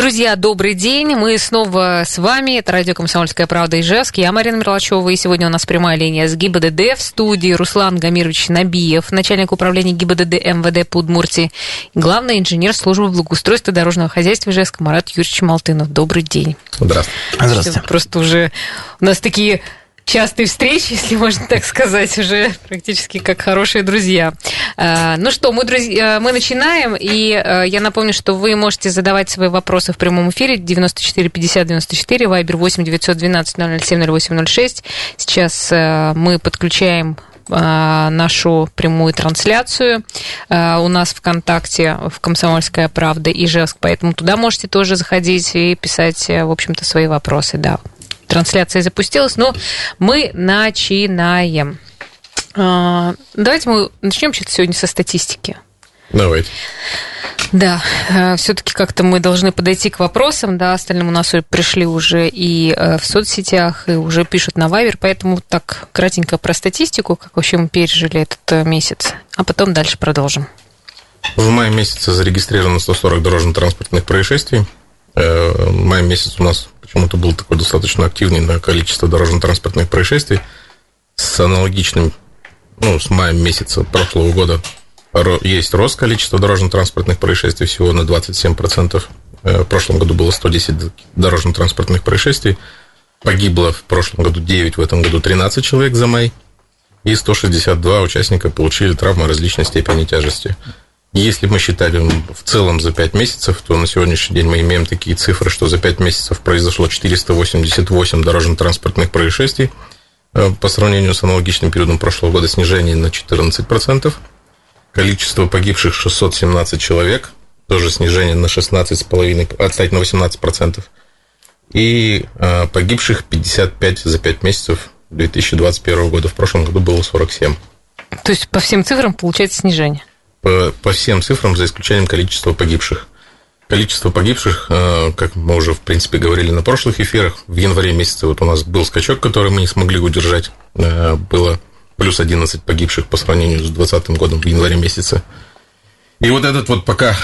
Друзья, добрый день. Мы снова с вами. Это радио «Комсомольская правда» Ижевск. Я Марина Мерлачева. И сегодня у нас прямая линия с ГИБДД в студии Руслан Гамирович Набиев, начальник управления ГИБДД МВД по Удмуртии, главный инженер службы благоустройства дорожного хозяйства Ижевска Марат Юрьевич Малтынов. Добрый день. Здравствуйте. Здравствуйте. Просто уже у нас такие частые встречи, если можно так сказать, уже практически как хорошие друзья. А, ну что, мы, друзья, мы начинаем, и а, я напомню, что вы можете задавать свои вопросы в прямом эфире 94 50 94, вайбер 8 912 007 0806. Сейчас а, мы подключаем нашу прямую трансляцию у нас ВКонтакте в «Комсомольская правда» и Ижевск, поэтому туда можете тоже заходить и писать, в общем-то, свои вопросы, да трансляция запустилась, но мы начинаем. А, давайте мы начнем что-то сегодня со статистики. Давайте. Да, э, все-таки как-то мы должны подойти к вопросам, да, остальным у нас пришли уже и э, в соцсетях, и уже пишут на Вайвер, поэтому так кратенько про статистику, как вообще мы пережили этот э, месяц, а потом дальше продолжим. В мае месяце зарегистрировано 140 дорожно-транспортных происшествий. Май месяц у нас почему-то был такой достаточно активный на количество дорожно-транспортных происшествий с аналогичным, ну, с мая месяца прошлого года есть рост количества дорожно-транспортных происшествий всего на 27%. Э, в прошлом году было 110 дорожно-транспортных происшествий. Погибло в прошлом году 9, в этом году 13 человек за май. И 162 участника получили травмы различной степени тяжести. Если мы считаем в целом за 5 месяцев, то на сегодняшний день мы имеем такие цифры, что за 5 месяцев произошло 488 дорожно-транспортных происшествий. Э, по сравнению с аналогичным периодом прошлого года снижение на 14%. Количество погибших 617 человек, тоже снижение на 16,5%, отстать на 18%. И э, погибших 55 за 5 месяцев 2021 года. В прошлом году было 47. То есть по всем цифрам получается снижение? По, по всем цифрам, за исключением количества погибших. Количество погибших, э, как мы уже, в принципе, говорили на прошлых эфирах, в январе месяце вот у нас был скачок, который мы не смогли удержать. Э, было плюс 11 погибших по сравнению с 2020 годом в январе месяце. И вот этот вот пока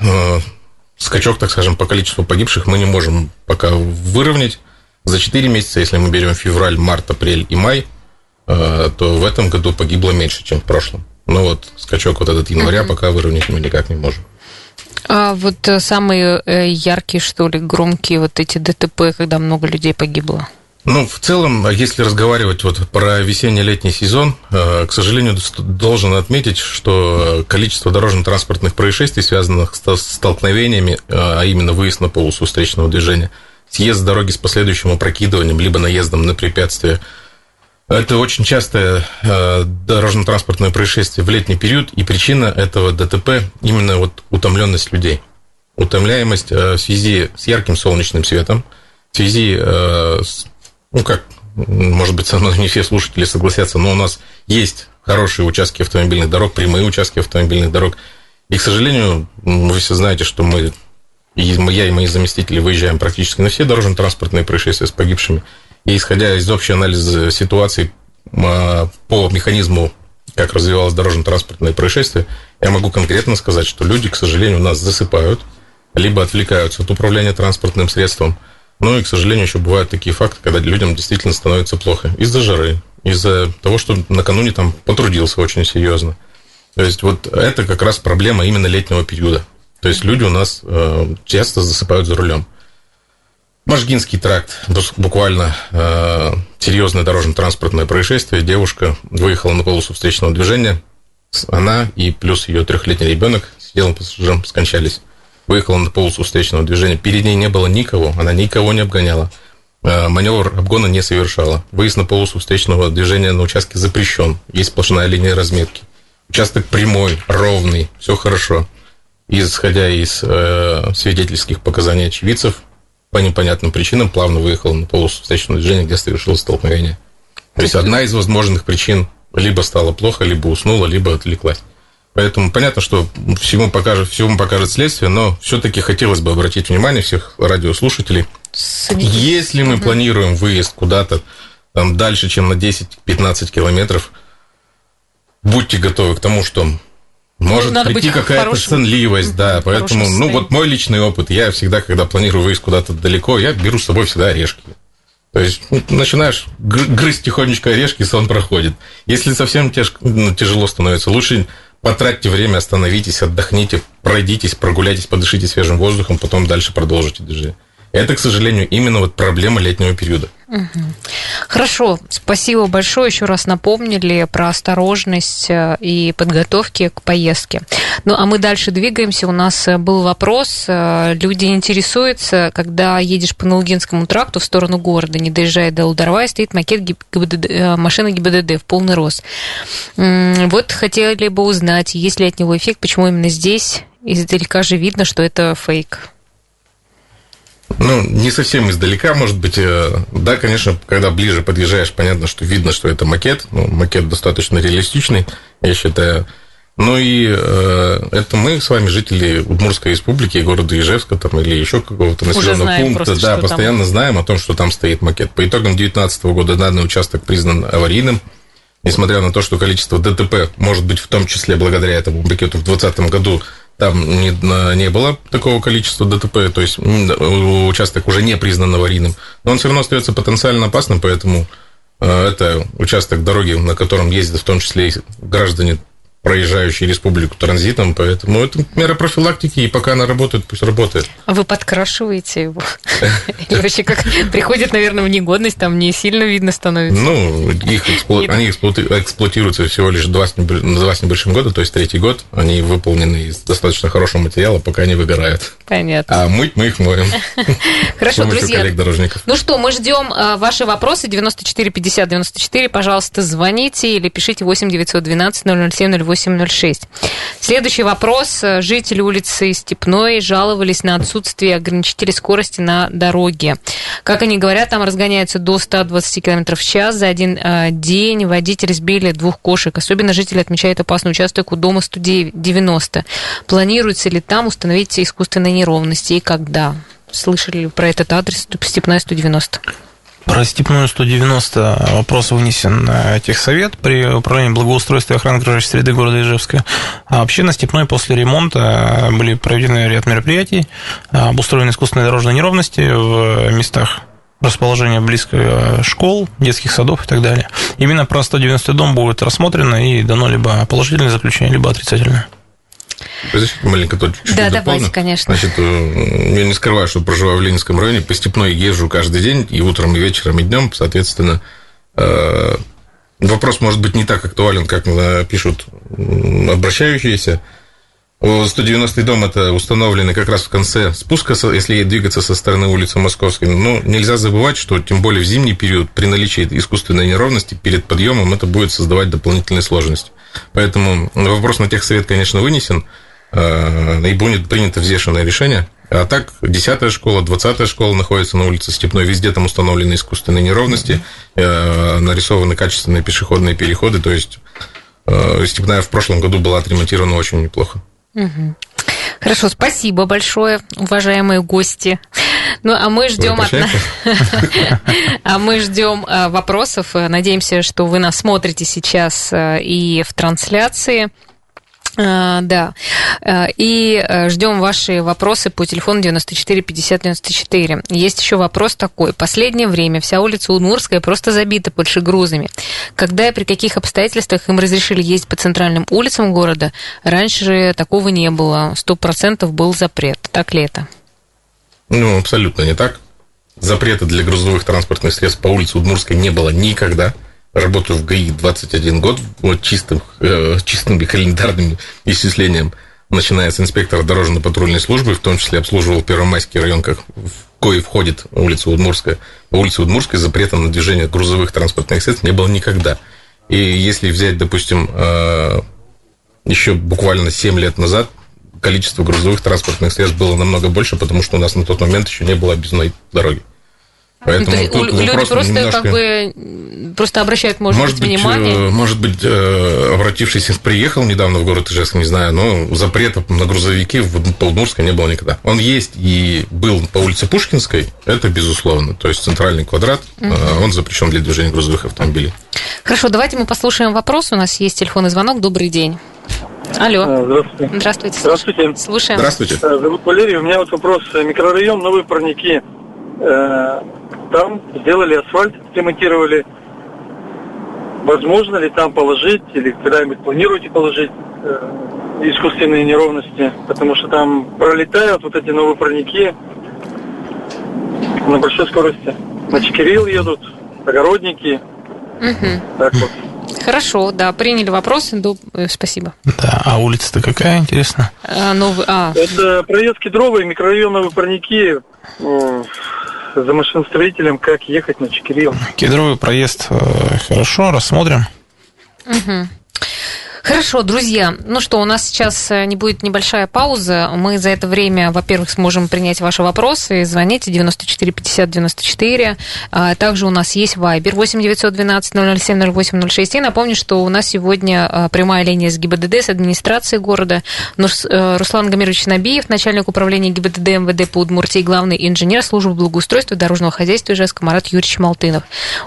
э, скачок, так скажем, по количеству погибших мы не можем пока выровнять. За 4 месяца, если мы берем февраль, март, апрель и май, то в этом году погибло меньше, чем в прошлом. Ну вот скачок вот этот января пока выровнять мы никак не можем. А вот э, самые э, яркие, что ли, громкие вот эти ДТП, когда много людей погибло? Ну, в целом, если разговаривать вот про весенне-летний сезон, э, к сожалению, должен отметить, что количество дорожно-транспортных происшествий, связанных с столкновениями, а именно выезд на полосу встречного движения, съезд с дороги с последующим опрокидыванием, либо наездом на препятствие – это очень частое э, дорожно-транспортное происшествие в летний период, и причина этого ДТП именно вот утомленность людей. Утомляемость э, в связи с ярким солнечным светом, в связи э, с, ну как, может быть, со мной не все слушатели согласятся, но у нас есть хорошие участки автомобильных дорог, прямые участки автомобильных дорог. И, к сожалению, вы все знаете, что мы, я и мои заместители выезжаем практически на все дорожно-транспортные происшествия с погибшими. И исходя из общего анализа ситуации а, по механизму, как развивалось дорожно-транспортное происшествие, я могу конкретно сказать, что люди, к сожалению, у нас засыпают, либо отвлекаются от управления транспортным средством. Ну и, к сожалению, еще бывают такие факты, когда людям действительно становится плохо из-за жары, из-за того, что накануне там потрудился очень серьезно. То есть вот это как раз проблема именно летнего периода. То есть люди у нас э, часто засыпают за рулем. Можгинский тракт, буквально э, серьезное дорожно-транспортное происшествие. Девушка выехала на полосу встречного движения. Она и плюс ее трехлетний ребенок с делом пассажиром скончались. Выехала на полосу встречного движения. Перед ней не было никого, она никого не обгоняла. Э, маневр обгона не совершала. Выезд на полосу встречного движения на участке запрещен. Есть сплошная линия разметки. Участок прямой, ровный, все хорошо. Исходя из э, свидетельских показаний очевидцев, по непонятным причинам плавно выехал на полосу встречного движения, где совершилось столкновение. То есть одна из возможных причин либо стало плохо, либо уснула, либо отвлеклась. Поэтому понятно, что всему покажет, всему покажет следствие, но все-таки хотелось бы обратить внимание всех радиослушателей, С... Если мы планируем выезд куда-то там дальше, чем на 10-15 километров, будьте готовы к тому, что может Надо прийти какая-то сонливость, да, поэтому, ну вот мой личный опыт, я всегда, когда планирую выезд куда-то далеко, я беру с собой всегда орешки. То есть ну, начинаешь грызть тихонечко орешки, сон проходит. Если совсем тяж... ну, тяжело становится, лучше потратьте время, остановитесь, отдохните, пройдитесь, прогуляйтесь, подышите свежим воздухом, потом дальше продолжите движение. Это, к сожалению, именно вот проблема летнего периода. Хорошо, спасибо большое. Еще раз напомнили про осторожность э, и подготовки к поездке. Ну, а мы дальше двигаемся. У нас э, был вопрос. Э, люди интересуются, когда едешь по Налугинскому тракту в сторону города, не доезжая до Ударвая, стоит макет ГИБДД, машины ГИБДД в полный рост. Вот хотели бы узнать, есть ли от него эффект, почему именно здесь издалека же видно, что это фейк. Ну, не совсем издалека, может быть. Э, да, конечно, когда ближе подъезжаешь, понятно, что видно, что это макет. Ну, макет достаточно реалистичный, я считаю. Ну и э, это мы с вами, жители Удмурской республики, города Ижевска там, или еще какого-то населенного пункта, просто, да, постоянно там... знаем о том, что там стоит макет. По итогам 2019 года данный участок признан аварийным. Несмотря на то, что количество ДТП может быть в том числе благодаря этому макету в 2020 году там не, не было такого количества ДТП, то есть участок уже не признан аварийным, но он все равно остается потенциально опасным, поэтому э, это участок дороги, на котором ездят в том числе и граждане проезжающие республику транзитом, поэтому это мера профилактики, и пока она работает, пусть работает. А вы подкрашиваете его? Или вообще как приходит, наверное, в негодность, там не сильно видно становится? Ну, их они эксплуатируются всего лишь два с, небольшим года, то есть третий год, они выполнены из достаточно хорошего материала, пока не выгорают. Понятно. А мыть мы их моем. Хорошо, друзья. Ну что, мы ждем а, ваши вопросы 94 50 94, пожалуйста, звоните или пишите 8 912 007 08 806. Следующий вопрос. Жители улицы Степной жаловались на отсутствие ограничителей скорости на дороге. Как они говорят, там разгоняются до 120 км в час. За один э, день водители сбили двух кошек. Особенно жители отмечают опасный участок у дома 190. Планируется ли там установить искусственные неровности и когда? Слышали ли про этот адрес Степная 190? Про степную 190 вопрос вынесен на техсовет при управлении благоустройства и охраны окружающей среды города Ижевска. А вообще на степной после ремонта были проведены ряд мероприятий, обустроены искусственные дорожные неровности в местах расположения близко школ, детских садов и так далее. Именно про 190 дом будет рассмотрено и дано либо положительное заключение, либо отрицательное. Разрешите маленько тут чуть-чуть Да, дополню. давайте, конечно. Значит, э, я не скрываю, что проживаю в Ленинском районе, по Степной езжу каждый день, и утром, и вечером, и днем, соответственно, э, вопрос может быть не так актуален, как пишут обращающиеся. 190 дом это установленный как раз в конце спуска, если двигаться со стороны улицы Московской. Но нельзя забывать, что тем более в зимний период при наличии искусственной неровности перед подъемом это будет создавать дополнительные сложности. Поэтому вопрос на техсовет, конечно, вынесен, э, и будет принято взвешенное решение. А так, 10 школа, 20 школа находится на улице Степной, везде там установлены искусственные неровности, э, нарисованы качественные пешеходные переходы, то есть э, Степная в прошлом году была отремонтирована очень неплохо. Хорошо, спасибо большое, уважаемые гости. Ну, а мы ждем от... а мы ждем э, вопросов. Надеемся, что вы нас смотрите сейчас э, и в трансляции. А, да. А, и э, ждем ваши вопросы по телефону 94 50 94. Есть еще вопрос такой. Последнее время вся улица Удмурская просто забита большегрузами. Когда и при каких обстоятельствах им разрешили ездить по центральным улицам города, раньше такого не было. Сто процентов был запрет. Так ли это? Ну, абсолютно не так. Запрета для грузовых транспортных средств по улице Удмурской не было никогда работаю в ГАИ 21 год, вот чистым, э, чистым календарным исчислением, начиная с инспектора дорожно-патрульной службы, в том числе обслуживал Первомайский район, как в кое входит улица Удмурская. По улице Удмурской запрета на движение грузовых транспортных средств не было никогда. И если взять, допустим, э, еще буквально 7 лет назад, количество грузовых транспортных средств было намного больше, потому что у нас на тот момент еще не было объездной дороги. Поэтому ну, тут люди просто немножко... как бы просто обращают, может, может быть, внимание. Может быть, э, обратившийся приехал недавно в город Ижевск, не знаю, но запрета на грузовики в Полдмурской не было никогда. Он есть и был по улице Пушкинской, это безусловно. То есть центральный квадрат, угу. он запрещен для движения грузовых автомобилей. Хорошо, давайте мы послушаем вопрос. У нас есть телефонный звонок. Добрый день. Алло. Здравствуйте. Здравствуйте. Здравствуйте. Слушаем. Здравствуйте. Зовут Валерий. У меня вот вопрос. Микрорайон Новые Парники. Там сделали асфальт, ремонтировали. Возможно ли там положить или когда-нибудь планируете положить искусственные неровности? Потому что там пролетают вот эти новые парники на большой скорости. На Чекирил едут, огородники. Угу. Так вот. Хорошо, да, приняли вопрос. Спасибо. Да, а улица-то какая, интересно? А, новый, а. Это проезд Кедровый, микрорайон Новые Парники. За машиностроителем, как ехать на Чекирил. Кедровый проезд, хорошо, рассмотрим. Угу. Хорошо, друзья. Ну что, у нас сейчас не будет небольшая пауза. Мы за это время, во-первых, сможем принять ваши вопросы. Звоните 94 50 94. Также у нас есть Viber 8 912 007 08 06. И напомню, что у нас сегодня прямая линия с ГИБДД, с администрации города. Руслан Гамирович Набиев, начальник управления ГИБДД МВД по Удмуртии, главный инженер службы благоустройства дорожного хозяйства Ижевска Марат Юрьевич Малтынов.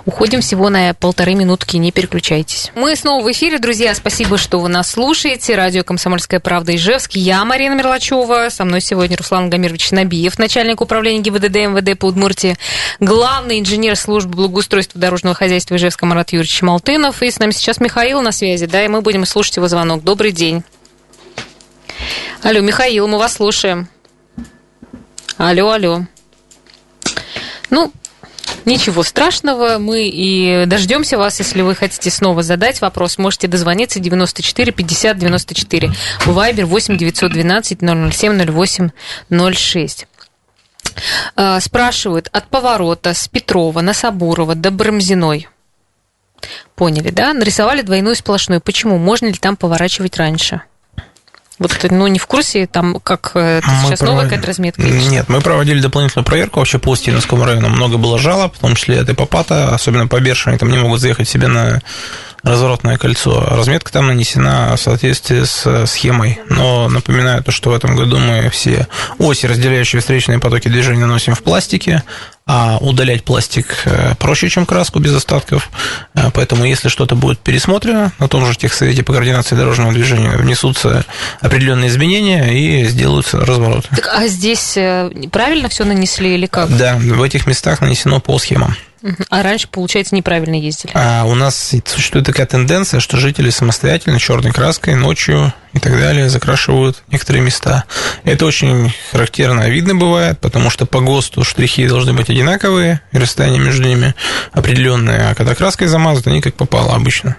Уходим всего на полторы минутки, не переключайтесь. Мы снова в эфире, друзья. Спасибо, что вы нас слушаете. Радио «Комсомольская правда» Ижевск. Я Марина Мерлачева. Со мной сегодня Руслан Гамирович Набиев, начальник управления ГИБДД МВД по Удмуртии, главный инженер службы благоустройства дорожного хозяйства Ижевска Марат Юрьевич Малтынов. И с нами сейчас Михаил на связи, да, и мы будем слушать его звонок. Добрый день. Алло, Михаил, мы вас слушаем. Алло, алло. Ну, Ничего страшного, мы и дождемся вас, если вы хотите снова задать вопрос, можете дозвониться 94 50 94, Вайбер 8 912 007 08 06. Спрашивают от поворота с Петрова на Сабурова до Брамзиной. Поняли, да? Нарисовали двойную сплошную. Почему? Можно ли там поворачивать раньше? Вот, ну, не в курсе, там, как это мы сейчас провод... новая какая-то разметка? Нет, мы проводили дополнительную проверку вообще по Стивенскому району. Много было жалоб, в том числе от Эпопата, особенно по Бершине, там не могут заехать себе на разворотное кольцо. Разметка там нанесена в соответствии с схемой. Но напоминаю то, что в этом году мы все оси, разделяющие встречные потоки движения, наносим в пластике, а удалять пластик проще, чем краску без остатков. Поэтому, если что-то будет пересмотрено, на том же техсовете по координации дорожного движения внесутся определенные изменения и сделаются развороты. Так, а здесь правильно все нанесли или как? Да, в этих местах нанесено по схемам. А раньше, получается, неправильно ездили? А у нас существует такая тенденция, что жители самостоятельно черной краской ночью и так далее закрашивают некоторые места. Это очень характерно видно бывает, потому что по ГОСТу штрихи должны быть одинаковые, и расстояние между ними определенное, а когда краской замазывают, они как попало обычно.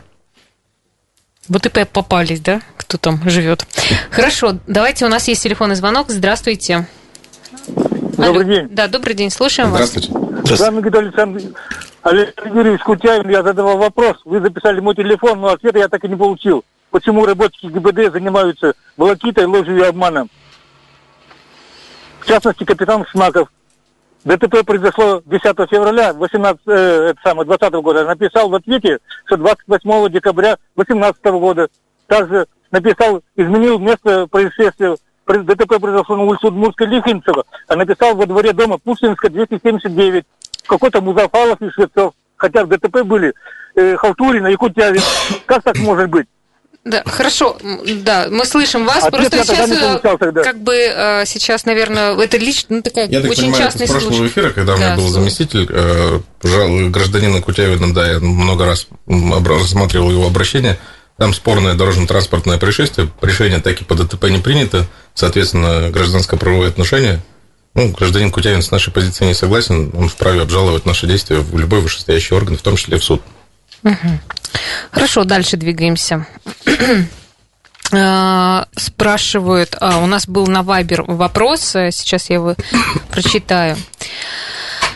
Вот и попались, да, кто там живет. Хорошо, давайте, у нас есть телефонный звонок. Здравствуйте. Добрый день. Да, добрый день, слушаем Здравствуйте. вас. С вами Гидаль Александр Александр Юрьевич Кутяев, я задавал вопрос. Вы записали мой телефон, но ответа я так и не получил. Почему работники ГИБД занимаются волокитой, ложью и обманом? В частности, капитан Шмаков. ДТП произошло 10 февраля 18, э, это самое, 20 года. Написал в ответе, что 28 декабря 18 года. Также написал, изменил место происшествия. ДТП произошло на улице Удмуртской Лихинцева, а написал во дворе дома Пушкинска 279. Какой-то Музафалов и Швецов. Хотя в ДТП были э, Халтурина и Кутявин. Как так может быть? Да, хорошо, да, мы слышим вас. Ответ Просто я тогда сейчас, не получал тогда. как бы, э, сейчас, наверное, это лично, ну, такая Я так очень понимаю, частный с прошлого случай. эфира, когда у Да, меня был слушай. заместитель, э, гражданина Кутявина, да, я много раз рассматривал его обращение, там спорное дорожно-транспортное происшествие, решение так и по ДТП не принято, соответственно, гражданско-правовые отношения. Ну, гражданин Кутявин с нашей позицией не согласен, он вправе обжаловать наши действия в любой вышестоящий орган, в том числе в суд. Хорошо, дальше двигаемся. А, Спрашивают, а, у нас был на Вайбер вопрос, э, сейчас я его прочитаю.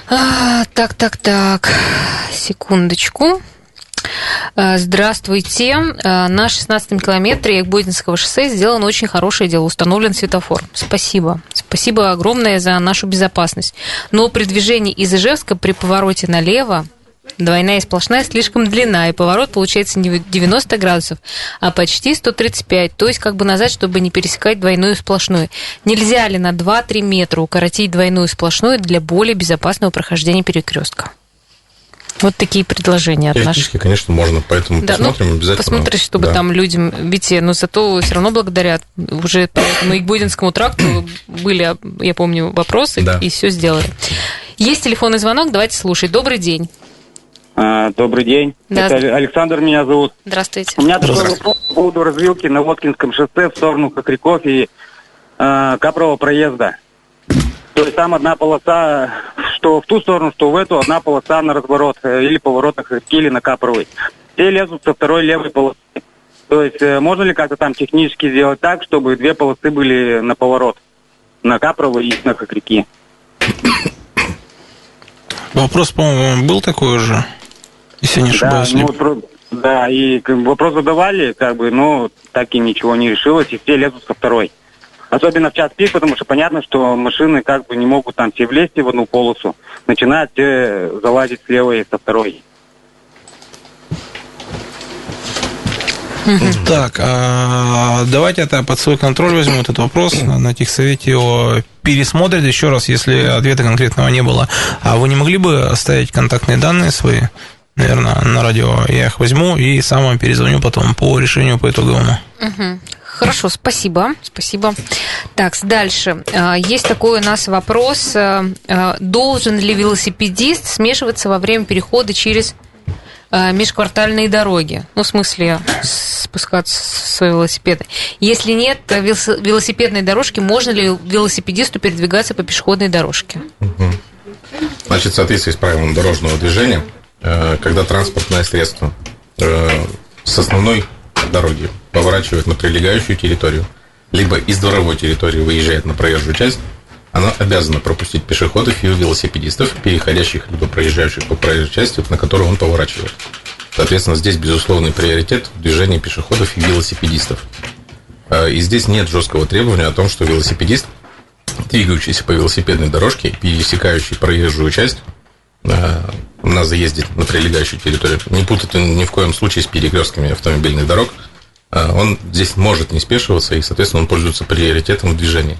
А, Так, так, так, секундочку. А, здравствуйте. А, на 16-м километре Якбудинского шоссе сделано очень хорошее дело. Установлен светофор. Спасибо. Спасибо огромное за нашу безопасность. Но при движении из Ижевска при повороте налево Двойная и сплошная слишком длина, и поворот получается не 90 градусов, а почти 135, то есть как бы назад, чтобы не пересекать двойную и сплошную. Нельзя ли на 2-3 метра укоротить двойную и сплошную для более безопасного прохождения перекрестка? Вот такие предложения от Теоретически, наших. конечно, можно, поэтому да, посмотрим ну, обязательно. Посмотришь, чтобы да. там людям, видите, но ну, зато все равно благодарят. Уже по этому Игбудинскому тракту были, я помню, вопросы, да. и все сделали. Есть телефонный звонок, давайте слушать. Добрый день. А, добрый день. Да. Это Александр меня зовут. Здравствуйте. У меня такой вопрос по поводу развилки на Воткинском шоссе в сторону Хохряков и э, Капрова проезда. То есть там одна полоса, что в ту сторону, что в эту, одна полоса на разворот э, или поворотах или на Капровой. Все лезут со второй левой полосы. То есть э, можно ли как-то там технически сделать так, чтобы две полосы были на поворот? На Капрово и на Хохряки. Вопрос, по-моему, был такой уже. Если не ошибаюсь. Да, ну, да, и вопрос задавали, как бы, но так и ничего не решилось, и все лезут со второй. Особенно в час пик, потому что понятно, что машины как бы не могут там все влезть в одну полосу. Начинают все залазить слева и со второй. Так, а давайте это под свой контроль возьму этот вопрос. На техсовете его пересмотрят еще раз, если ответа конкретного не было. А вы не могли бы оставить контактные данные свои? наверное, на радио. Я их возьму и сам вам перезвоню потом по решению по итоговому. Угу. Хорошо, спасибо, спасибо. Так, дальше. А, есть такой у нас вопрос. А, а, должен ли велосипедист смешиваться во время перехода через межквартальные дороги? Ну, в смысле, спускаться с велосипеда. Если нет велосипедной дорожки, можно ли велосипедисту передвигаться по пешеходной дорожке? Значит, в соответствии с правилами дорожного движения, Э, когда транспортное средство э, с основной дороги поворачивает на прилегающую территорию, либо из дворовой территории выезжает на проезжую часть, оно обязано пропустить пешеходов и велосипедистов, переходящих либо проезжающих по проезжей части, на которую он поворачивает. Соответственно, здесь безусловный приоритет в движении пешеходов и велосипедистов. Э, и здесь нет жесткого требования о том, что велосипедист, двигающийся по велосипедной дорожке, пересекающий проезжую часть, надо ездить на прилегающую территорию. Не путать ни в коем случае с перекрестками автомобильных дорог. А, он здесь может не спешиваться, и, соответственно, он пользуется приоритетом в движении.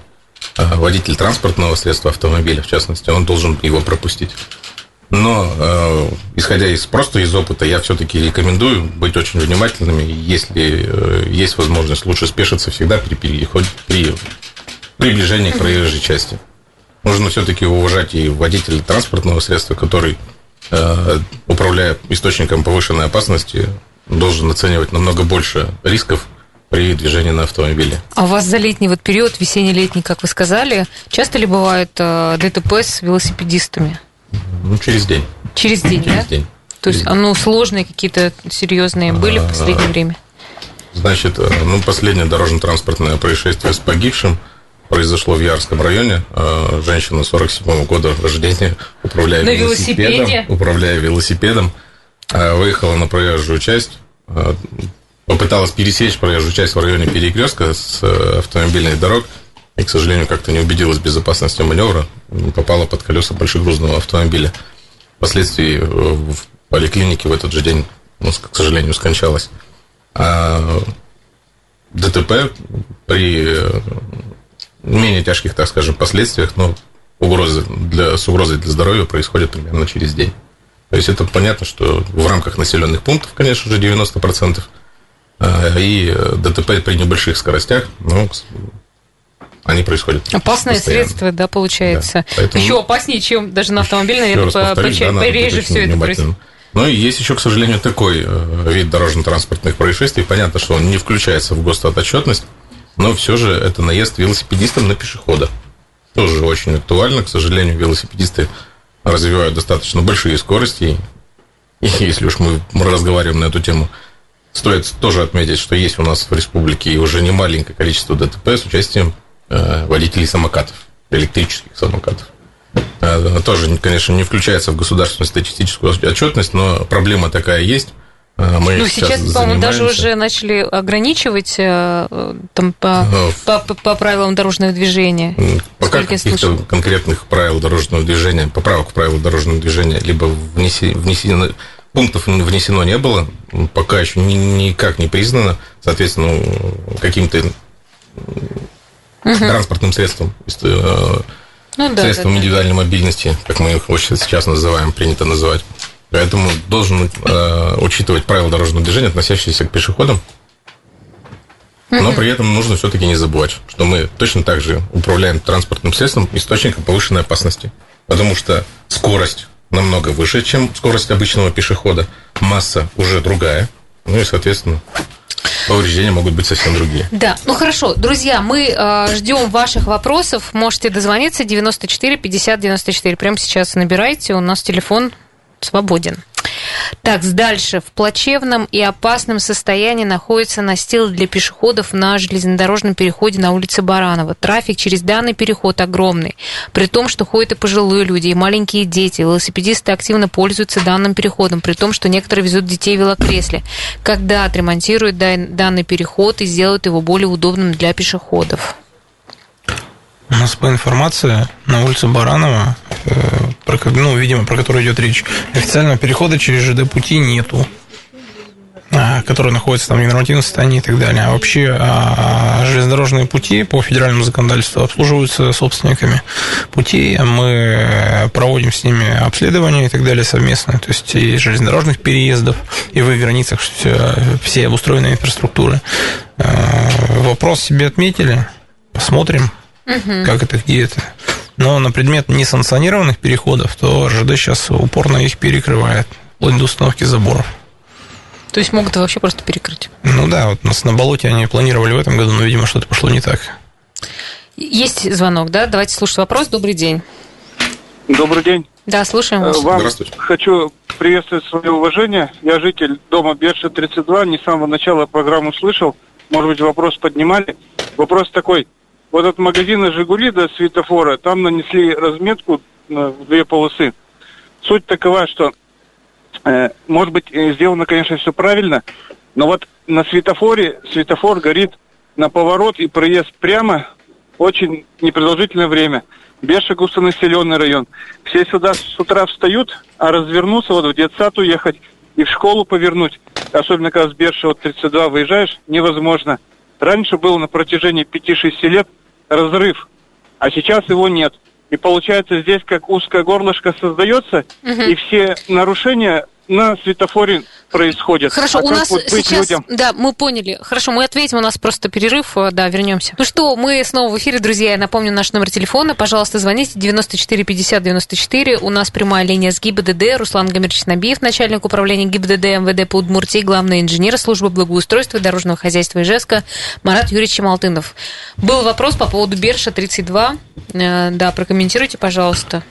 А, водитель транспортного средства автомобиля, в частности, он должен его пропустить. Но, э, исходя из просто из опыта, я все-таки рекомендую быть очень внимательными. Если э, есть возможность, лучше спешиться всегда при переходе, при приближении к проезжей части. Нужно все-таки уважать и водителя транспортного средства, который Э, управляя источником повышенной опасности, должен оценивать намного больше рисков при движении на автомобиле. А у вас за летний вот период, весенний-летний, как вы сказали, часто ли бывает э, ДТП с велосипедистами? Ну, через день. Через день, через да? день. То есть, ну, сложные какие-то серьезные были в последнее время? Значит, э, ну, последнее дорожно-транспортное происшествие с погибшим – произошло в Ярском районе. А, женщина 47 года рождения, управляя на велосипедом, велосипеде? управляя велосипедом, а, выехала на проезжую часть, а, попыталась пересечь проезжую часть в районе перекрестка с автомобильной дорог, и, к сожалению, как-то не убедилась в безопасности маневра, попала под колеса большегрузного автомобиля. Впоследствии в поликлинике в этот же день, ну, к сожалению, скончалась. А ДТП при менее тяжких, так скажем, последствиях, но угрозы для, с угрозой для здоровья происходит примерно через день. То есть это понятно, что в рамках населенных пунктов, конечно же, 90%, а, и ДТП при небольших скоростях, ну, они происходят. Опасное постоянно. средство, да, получается. Да, поэтому... Еще опаснее, чем даже на автомобиле, наверное, по, повторюсь, да, пореже все это происходит. Ну и есть еще, к сожалению, такой э, вид дорожно-транспортных происшествий. Понятно, что он не включается в госотчетность, но все же это наезд велосипедистам на пешехода. Тоже очень актуально. К сожалению, велосипедисты развивают достаточно большие скорости. И если уж мы разговариваем на эту тему, стоит тоже отметить, что есть у нас в республике уже немаленькое количество ДТП с участием э, водителей самокатов, электрических самокатов. Э, тоже, конечно, не включается в государственную статистическую отчетность, но проблема такая есть. Э, Мы Ну, сейчас, сейчас, по-моему, даже уже начали ограничивать э, там, по, Э, по, по- по правилам дорожного движения. Пока каких-то конкретных правил дорожного движения, поправок в правила дорожного движения, либо внеси- внесено, пунктов внесено не было, пока еще ни- никак не признано, соответственно, ну, каким-то транспортным средством, Ну да, средством да, да. индивидуальной мобильности, как мы их сейчас называем, принято называть. Поэтому должен э, учитывать правила дорожного движения, относящиеся к пешеходам. Но при этом нужно все-таки не забывать, что мы точно так же управляем транспортным средством источником повышенной опасности. Потому что скорость намного выше, чем скорость обычного пешехода, масса уже другая, ну и, соответственно, повреждения могут быть совсем другие. Да, ну хорошо, друзья, мы э, ждем ваших вопросов. Можете дозвониться 94 50 94. Прямо сейчас набирайте, у нас телефон свободен. Так, дальше. В плачевном и опасном состоянии находится настил для пешеходов на железнодорожном переходе на улице Баранова. Трафик через данный переход огромный. При том, что ходят и пожилые люди, и маленькие дети. Велосипедисты активно пользуются данным переходом, при том, что некоторые везут детей в велокресле. Когда отремонтируют дан- данный переход и сделают его более удобным для пешеходов? У нас по информации на улице Баранова, э, про, ну, видимо, про которую идет речь, официального перехода через ЖД пути нету, а, который находится там в ненормативном состоянии и так далее. А вообще а, железнодорожные пути по федеральному законодательству обслуживаются собственниками путей. Мы проводим с ними обследования и так далее совместно. То есть и железнодорожных переездов, и в их границах все, все обустроенной инфраструктуры. Э, Вопрос себе отметили. Посмотрим как это, где это. Но на предмет несанкционированных переходов, то РЖД сейчас упорно их перекрывает, вплоть до установки заборов. То есть могут вообще просто перекрыть. Ну да, вот у нас на болоте они планировали в этом году, но, видимо, что-то пошло не так. Есть звонок, да? Давайте слушать вопрос. Добрый день. Добрый день. Да, слушаем Э, вас. Вам Здравствуйте. хочу приветствовать свое уважение. Я житель дома Берша 32, не с самого начала программу слышал. Может быть, вопрос поднимали. Вопрос такой. Вот от магазина «Жигули» до светофора, там нанесли разметку в две полосы. Суть такова, что, э, может быть, э, сделано, конечно, все правильно, но вот на светофоре светофор горит на поворот и проезд прямо очень непродолжительное время. Берша густонаселенный район. Все сюда с утра встают, а развернуться, вот в детсад уехать и в школу повернуть, особенно когда с Берша от 32 выезжаешь, невозможно. Раньше был на протяжении 5-6 лет разрыв, а сейчас его нет. И получается здесь как узкое горлышко создается, и все нарушения на светофоре происходят. Хорошо, А у нас вот сейчас... людям? Да, мы поняли. Хорошо, мы ответим, у нас просто перерыв, э, да, вернемся. Ну что, мы снова в эфире, друзья. Я напомню наш номер телефона. Пожалуйста, звоните 94 50 94. У нас прямая линия с ГИБДД. Руслан Гамерч Набиев, начальник управления ГИБДД МВД по Удмуртии, главный инженер службы благоустройства и дорожного хозяйства Ижевска Марат Юрьевич Чемалтынов. Был вопрос по поводу Берша 32. Э, Да, прокомментируйте, пожалуйста.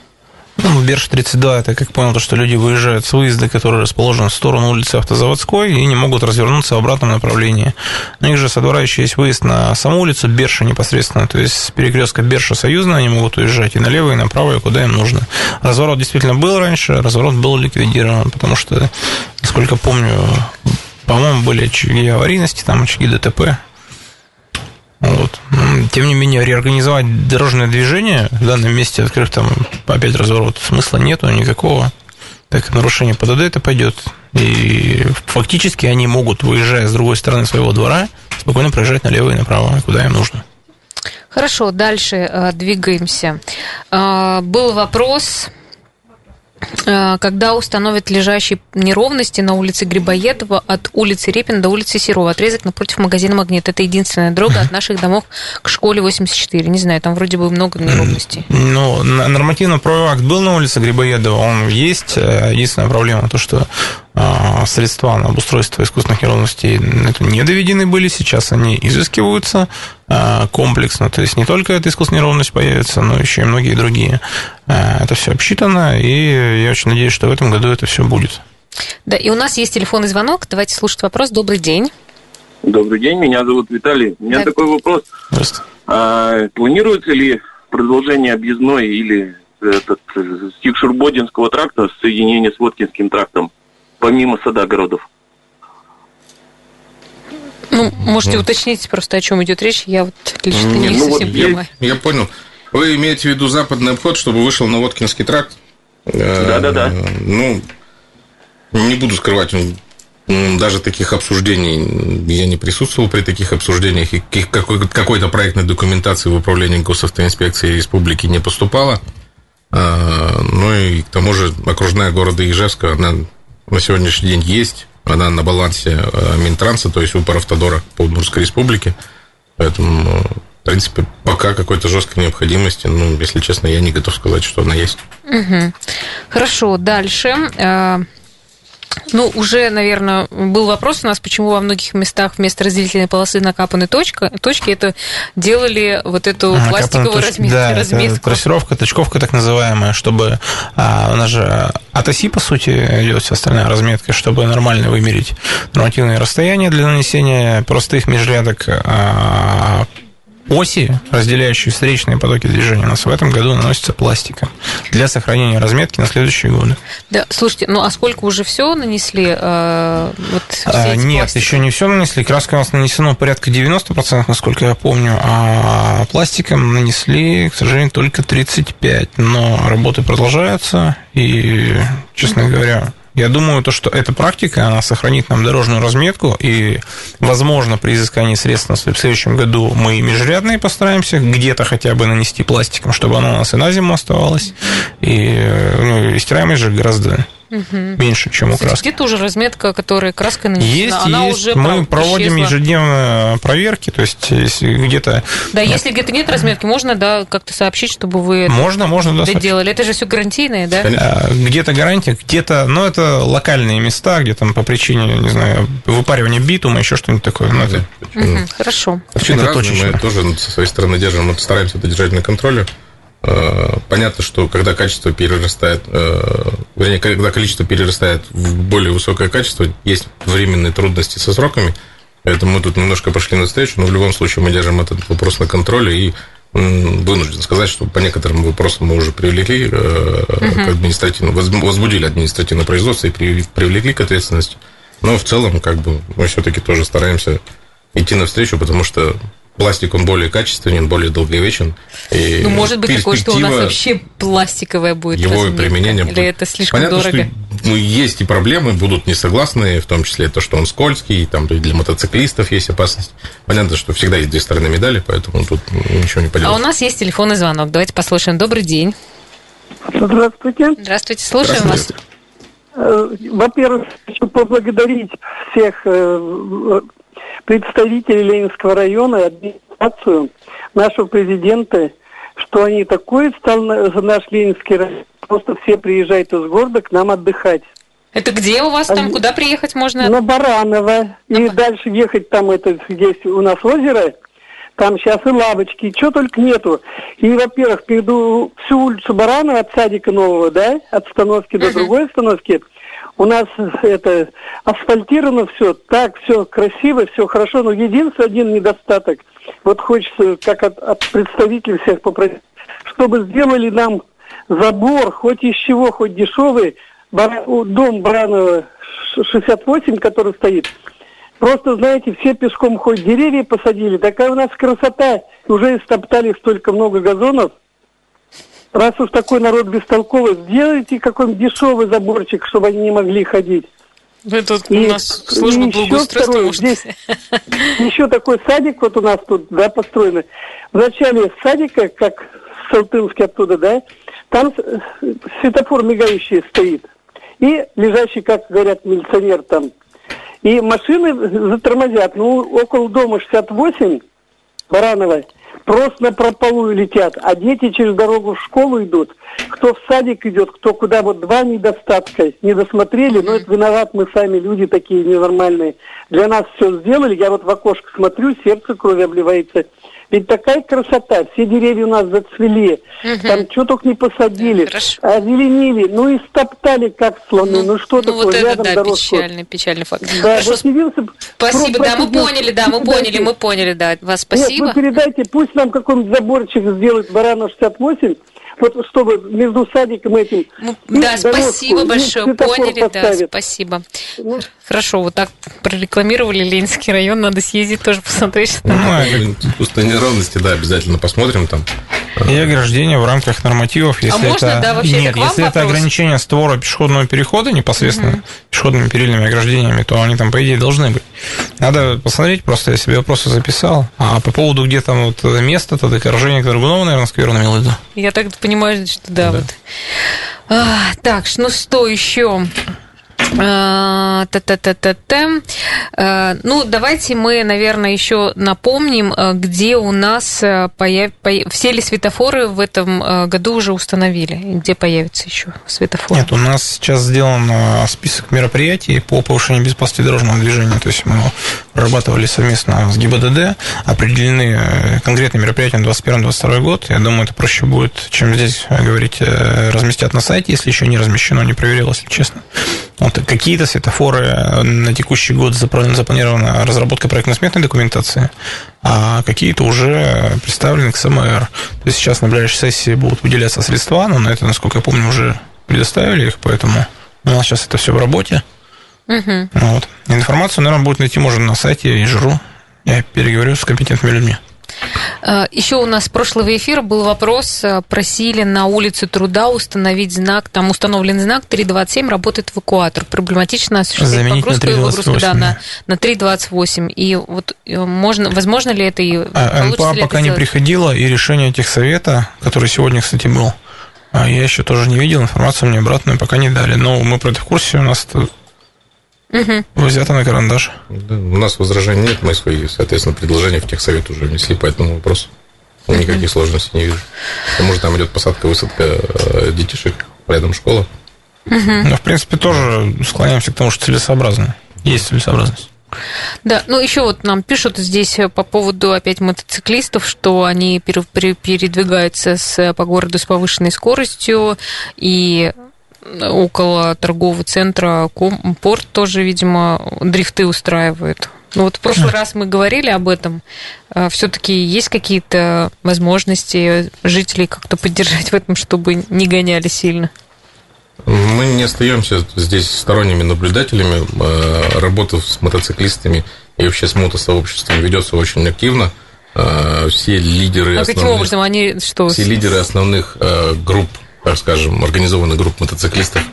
Ну, Берж 32, это, как понял, то, что люди выезжают с выезда, который расположен в сторону улицы Автозаводской, и не могут развернуться в обратном направлении. У них же со двора еще есть выезд на саму улицу Берша непосредственно, то есть с перекрестка Берша Союзная они могут уезжать и налево, и направо, и куда им нужно. Разворот действительно был раньше, разворот был ликвидирован, потому что, насколько помню, по-моему, были очаги аварийности, там очаги ДТП. Тем не менее, реорганизовать дорожное движение в данном месте, открыв там опять разворот, смысла нету никакого. Так нарушение ПДД это пойдет. И фактически они могут, выезжая с другой стороны своего двора, спокойно проезжать налево и направо, куда им нужно. Хорошо, дальше э, двигаемся. Э, был вопрос, когда установят лежащие неровности на улице Грибоедова от улицы Репин до улицы Серова, отрезок напротив магазина «Магнит». Это единственная дорога от наших домов к школе 84. Не знаю, там вроде бы много неровностей. Ну, н- нормативно-правовой акт был на улице Грибоедова, он есть. Э, Единственная проблема то, что а, средства на обустройство искусственных неровностей это не доведены были, сейчас они изыскиваются а, комплексно, то есть не только эта искусственная неровность появится, но еще и многие другие. А, Это все обсчитано, и я очень надеюсь, что в этом году это все будет. Да, и у нас есть телефонный звонок. Давайте слушать вопрос. Добрый день. Добрый день, меня зовут Виталий. У меня Так. такой вопрос. Здравствуйте. А, планируется ли продолжение объездной или этот стих Шурбодинского тракта с соединение с Воткинским трактом, помимо сада городов? Ну, можете Ну. уточнить просто, о чем идет речь. Я вот лично не, Не, ну вот совсем я, понимаю. я понял. Вы имеете в виду западный обход, чтобы вышел на Воткинский тракт? Э, Да-да-да. Ну, не буду скрывать, даже таких обсуждений, я не присутствовал при таких обсуждениях, и какой-то проектной документации в управлении госавтоинспекции республики не поступало. А, Ну и к тому же окружная города Ижевска, она на сегодняшний день есть, она на балансе э, Минтранса, то есть Упоравтодора по Удмуртской республике. Поэтому, ну, в принципе, пока какой-то жесткой необходимости, ну, если честно, я не готов сказать, что она есть. Мгм. Хорошо, дальше. Ну, уже, наверное, был вопрос у нас, почему во многих местах вместо разделительной полосы накапаны точка, точки, это делали вот эту Ага, пластиковую точ- разметку. Да, разметку. трассировка, точковка так называемая, чтобы а, она же от оси, по сути, идет вся остальная разметка, чтобы нормально вымерить нормативные расстояния для нанесения простых межрядок а, оси, разделяющие встречные потоки движения, у нас в этом году наносится пластиком для сохранения разметки на следующие годы. Да, слушайте, ну а сколько уже все нанесли? э, вот все А, Нет, пластики? еще не все нанесли. Краска у нас нанесено порядка 90%, насколько я помню, а пластиком нанесли, к сожалению, только 35%. Но работы продолжаются, и, честно говоря, я думаю, то, что эта практика, она сохранит нам дорожную разметку, и, возможно, при изыскании средств в следующем году мы межрядные постараемся где-то хотя бы нанести пластиком, чтобы оно у нас и на зиму оставалось, и, ну, и стираемость же гораздо меньше, чем у краски. где-то уже разметка, которая краской нанесена, Есть, она есть. уже Мы проводим исчезла. ежедневно проверки, то есть если где-то Да, если где-то нет разметки, можно, да, как-то сообщить, чтобы вы это можно, можно, да, доделали. Это же все гарантийное, да? А, где-то гарантия, где-то, ну, это локальные места, где там по причине, не знаю, выпаривания битума, еще что-нибудь такое. Ну, это Мгм, Хорошо. Причины Это разные, точечно. мы тоже со своей стороны держим, мы стараемся это держать на контроле. Э, Понятно, что когда качество перерастает, э, вернее, когда количество перерастает в более высокое качество, есть временные трудности со сроками, поэтому мы тут немножко пошли навстречу, но в любом случае мы держим этот вопрос на контроле и вынужден сказать, что по некоторым вопросам мы уже привлекли э, к административному, возб- возбудили административное производство и при- привлекли к ответственности. Но в целом, как бы, мы все-таки тоже стараемся идти навстречу, потому что пластик, он более качественен, более долговечен. И Ну, может быть такое, что у нас вообще пластиковая будет его разметка? применения Или будет- это слишком Понятно, дорого? что ну, есть и проблемы, будут несогласные, в том числе то, что он скользкий, там и для мотоциклистов есть опасность. Понятно, что всегда есть две стороны медали, поэтому тут ничего не А поделать. у нас есть телефонный звонок. Давайте послушаем. Добрый день. Здравствуйте. Здравствуйте, слушаем вас. Здравствуйте. Э, Во-первых, хочу поблагодарить всех представителей Ленинского района, администрацию, нашего президента, что они такой стал на- наш Ленинский район. Просто все приезжают из города к нам отдыхать. Это где у вас там? А, Куда приехать можно? На Бараново. И дальше ехать там, это есть у нас озеро, там сейчас и лавочки, чего только нету. И, во-первых, перейду всю улицу Баранова от садика нового, да, от остановки до другой остановки. У нас это асфальтировано все, так все красиво, все хорошо, но единственный один недостаток. Вот хочется, как от, от представителей всех попросить, чтобы сделали нам забор, хоть из чего, хоть дешевый, у- дом Баранова ш- 68, который стоит. Просто, знаете, все пешком ходят, деревья посадили, такая у нас красота. Уже истоптали столько много газонов. Раз уж такой народ бестолковый, сделайте какой-нибудь дешевый заборчик, чтобы они не могли ходить. Это И- у нас служба и еще благоустройства второе, может... здесь еще такой садик вот у нас тут, да, построенный. В начале садика, как Салтынский оттуда, да, там светофор мигающий стоит. И лежащий, как говорят, милиционер там. И машины затормозят. Ну, около дома 68, Барановой, просто на прополую летят, а дети через дорогу в школу идут. Кто в садик идет, кто куда, вот два недостатка. Не досмотрели, но это виноват мы сами, люди такие ненормальные. Для нас все сделали, я вот в окошко смотрю, сердце крови обливается. Ведь такая красота, все деревья у нас зацвели, там что только не посадили, Хорошо. озеленили, ну и стоптали как слоны, ну, что ну, такое, вот это, рядом да, дорожку. печальный, печальный факт. Да, Хорошо, вот явился... спасибо, Про- да, мы поняли, да, мы поняли, мы поняли, да, вас Нет, спасибо. вы передайте, пусть нам какой-нибудь заборчик сделает Баранов 68, вот чтобы между садиком этим... Ну, да, дорожку, спасибо большое, поняли, да, спасибо. Ну, Хорошо, вот так прорекламировали Ленинский район, надо съездить тоже посмотреть. что Ну, там. а Пустой неровности, да, обязательно посмотрим там. И ограждение в рамках нормативов, если можно, это... да, вообще, это Нет, если это вопрос? ограничение створа пешеходного перехода непосредственно пешеходными перильными ограждениями, то они там, по идее, должны быть. Надо посмотреть, просто я себе вопросы записал. А по поводу где там вот место, то докоржение Торгунова, наверное, скверно имел в виду. Я так понимаю, что да, вот. А, так, ну что еще? А, Та-та-та-та-та. А, Ну, давайте мы, наверное, еще напомним, а, где у нас появ... поя- все ли светофоры в этом году уже установили, где появится еще светофор. Нет, у нас сейчас сделан список мероприятий по повышению безопасности дорожного движения. То есть мы прорабатывали совместно с ГИБДД, определены э, конкретные мероприятия на 2021-2022 год. Я думаю, это проще будет, чем здесь э, говорить, э, разместят на сайте, если еще не размещено, не проверил, если честно. Вот какие-то светофоры на текущий год запланирована разработка проектно-сметной документации, а какие-то уже представлены к СМР. То есть сейчас на ближайшей сессии будут выделяться средства, но на это, насколько я помню, уже предоставили их, поэтому у нас сейчас это все в работе. Мгм. Вот. Информацию, наверное, будет найти можно на сайте Ижру. Я переговорю с компетентными людьми. А, Еще у нас с прошлого эфира был вопрос, а, просили на улице Труда установить знак, там установлен знак 327, работает эвакуатор. Проблематично осуществлять Заменить на погрузку и выгрузку да, 328, на, на 328. И вот э, можно, возможно ли это и А НПА ли это пока не сделать? приходило, и решение техсовета, который сегодня, кстати, был, а я еще тоже не видел, информацию мне обратную пока не дали. Но мы про это в курсе, у нас Мгм. взято на карандаш. Да, у нас возражений нет, мы свои, соответственно, предложения в техсовет уже внесли по этому вопросу. Никаких сложностей не вижу. К тому же там идет посадка, высадка э, детишек, рядом школа. Но, в принципе, тоже склоняемся к тому, что целесообразно. Есть целесообразность. Да, ну еще вот нам пишут здесь э, по поводу опять мотоциклистов, что они пере- пере- передвигаются с, по городу с повышенной скоростью, и около торгового центра порт тоже, видимо, дрифты устраивает. Ну вот в прошлый раз мы говорили об этом. Все-таки есть какие-то возможности жителей как-то поддержать в этом, чтобы не гоняли сильно? Мы не остаемся здесь сторонними наблюдателями. Э, Работа с мотоциклистами и вообще с мотосообществом ведется очень активно. Э, Все лидеры А каким основных- образом они что? все лидеры основных групп, скажем, организованных групп мотоциклистов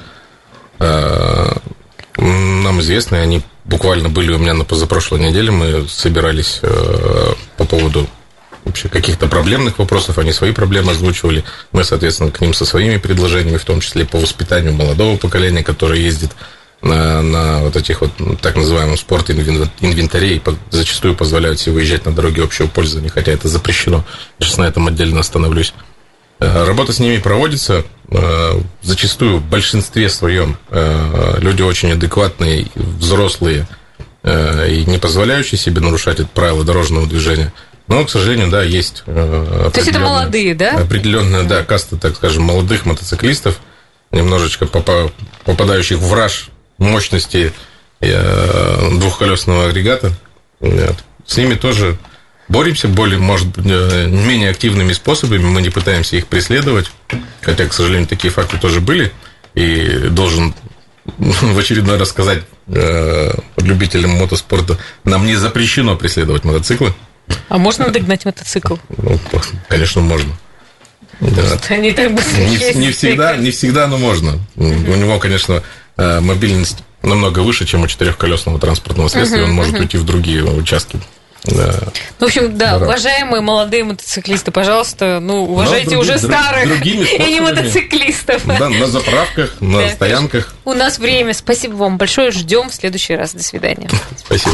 э, нам известны, они буквально были у меня на позапрошлой неделе, мы собирались э, по поводу вообще каких-то проблемных вопросов, они свои проблемы озвучивали, мы, соответственно, к ним со своими предложениями, в том числе по воспитанию молодого поколения, которое ездит на, на вот этих вот ну, так называемом спорт инвентарей, зачастую позволяют себе выезжать на дороге общего пользования, хотя это запрещено. Сейчас на этом отдельно остановлюсь. Э, Работа с ними проводится. э, Зачастую в большинстве своем э, люди очень адекватные, взрослые и не позволяющие себе нарушать это правила дорожного движения. Но, к сожалению, да, есть То есть это молодые, да? Определенная, да, каста, так скажем, молодых мотоциклистов, немножечко попа- попадающих в раж мощности двухколесного агрегата. С ними тоже боремся более, может быть, э, менее активными способами. Мы не пытаемся их преследовать. Хотя, к сожалению, такие факты тоже были. И должен в очередной раз сказать э, любителям мотоспорта, нам не запрещено преследовать мотоциклы. А можно догнать мотоцикл? Ну, конечно, можно. Да. Они так быстро Не, ездят. не всегда, не всегда, но можно. У него, конечно, э, мобильность намного выше, чем у четырехколесного транспортного средства, и он может уйти в другие участки. Ну, в общем, да, Да. уважаемые молодые мотоциклисты, пожалуйста, ну, уважайте други- уже старых и не мотоциклистов. Да, на заправках, на Да, стоянках. У нас время. Спасибо вам большое. Ждем в следующий раз. До свидания. Спасибо.